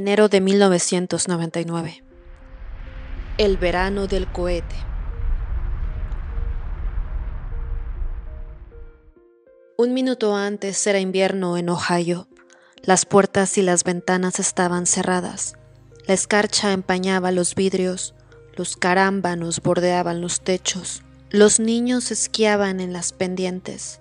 Enero de 1999. El verano del cohete. Un minuto antes era invierno en Ohio. Las puertas y las ventanas estaban cerradas. La escarcha empañaba los vidrios, los carámbanos bordeaban los techos, los niños esquiaban en las pendientes.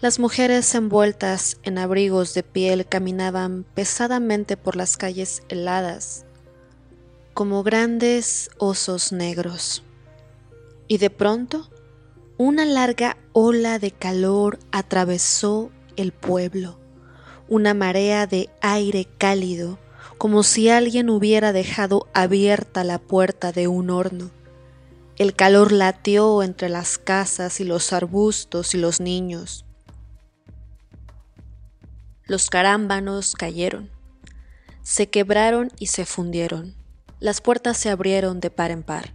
Las mujeres envueltas en abrigos de piel caminaban pesadamente por las calles heladas, como grandes osos negros. Y de pronto, una larga ola de calor atravesó el pueblo, una marea de aire cálido, como si alguien hubiera dejado abierta la puerta de un horno. El calor latió entre las casas y los arbustos y los niños. Los carámbanos cayeron, se quebraron y se fundieron. Las puertas se abrieron de par en par,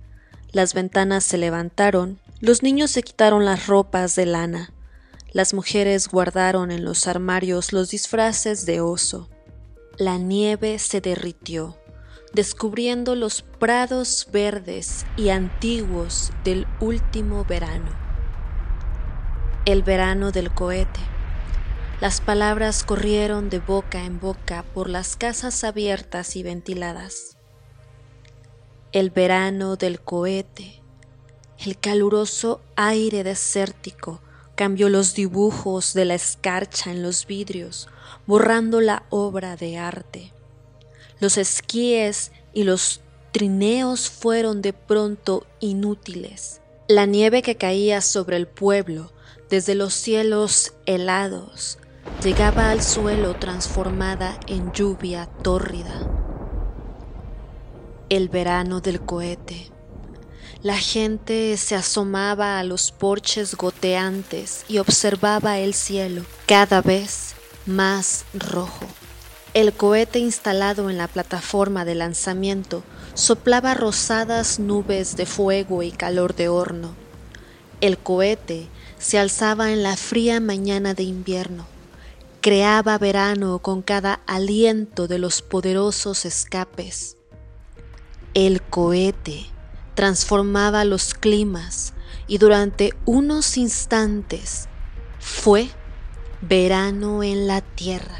las ventanas se levantaron, los niños se quitaron las ropas de lana, las mujeres guardaron en los armarios los disfraces de oso. La nieve se derritió, descubriendo los prados verdes y antiguos del último verano. El verano del cohete. Las palabras corrieron de boca en boca por las casas abiertas y ventiladas. El verano del cohete, el caluroso aire desértico cambió los dibujos de la escarcha en los vidrios, borrando la obra de arte. Los esquíes y los trineos fueron de pronto inútiles. La nieve que caía sobre el pueblo desde los cielos helados llegaba al suelo transformada en lluvia tórrida. El verano del cohete. La gente se asomaba a los porches goteantes y observaba el cielo cada vez más rojo. El cohete instalado en la plataforma de lanzamiento soplaba rosadas nubes de fuego y calor de horno. El cohete se alzaba en la fría mañana de invierno creaba verano con cada aliento de los poderosos escapes. El cohete transformaba los climas y durante unos instantes fue verano en la tierra.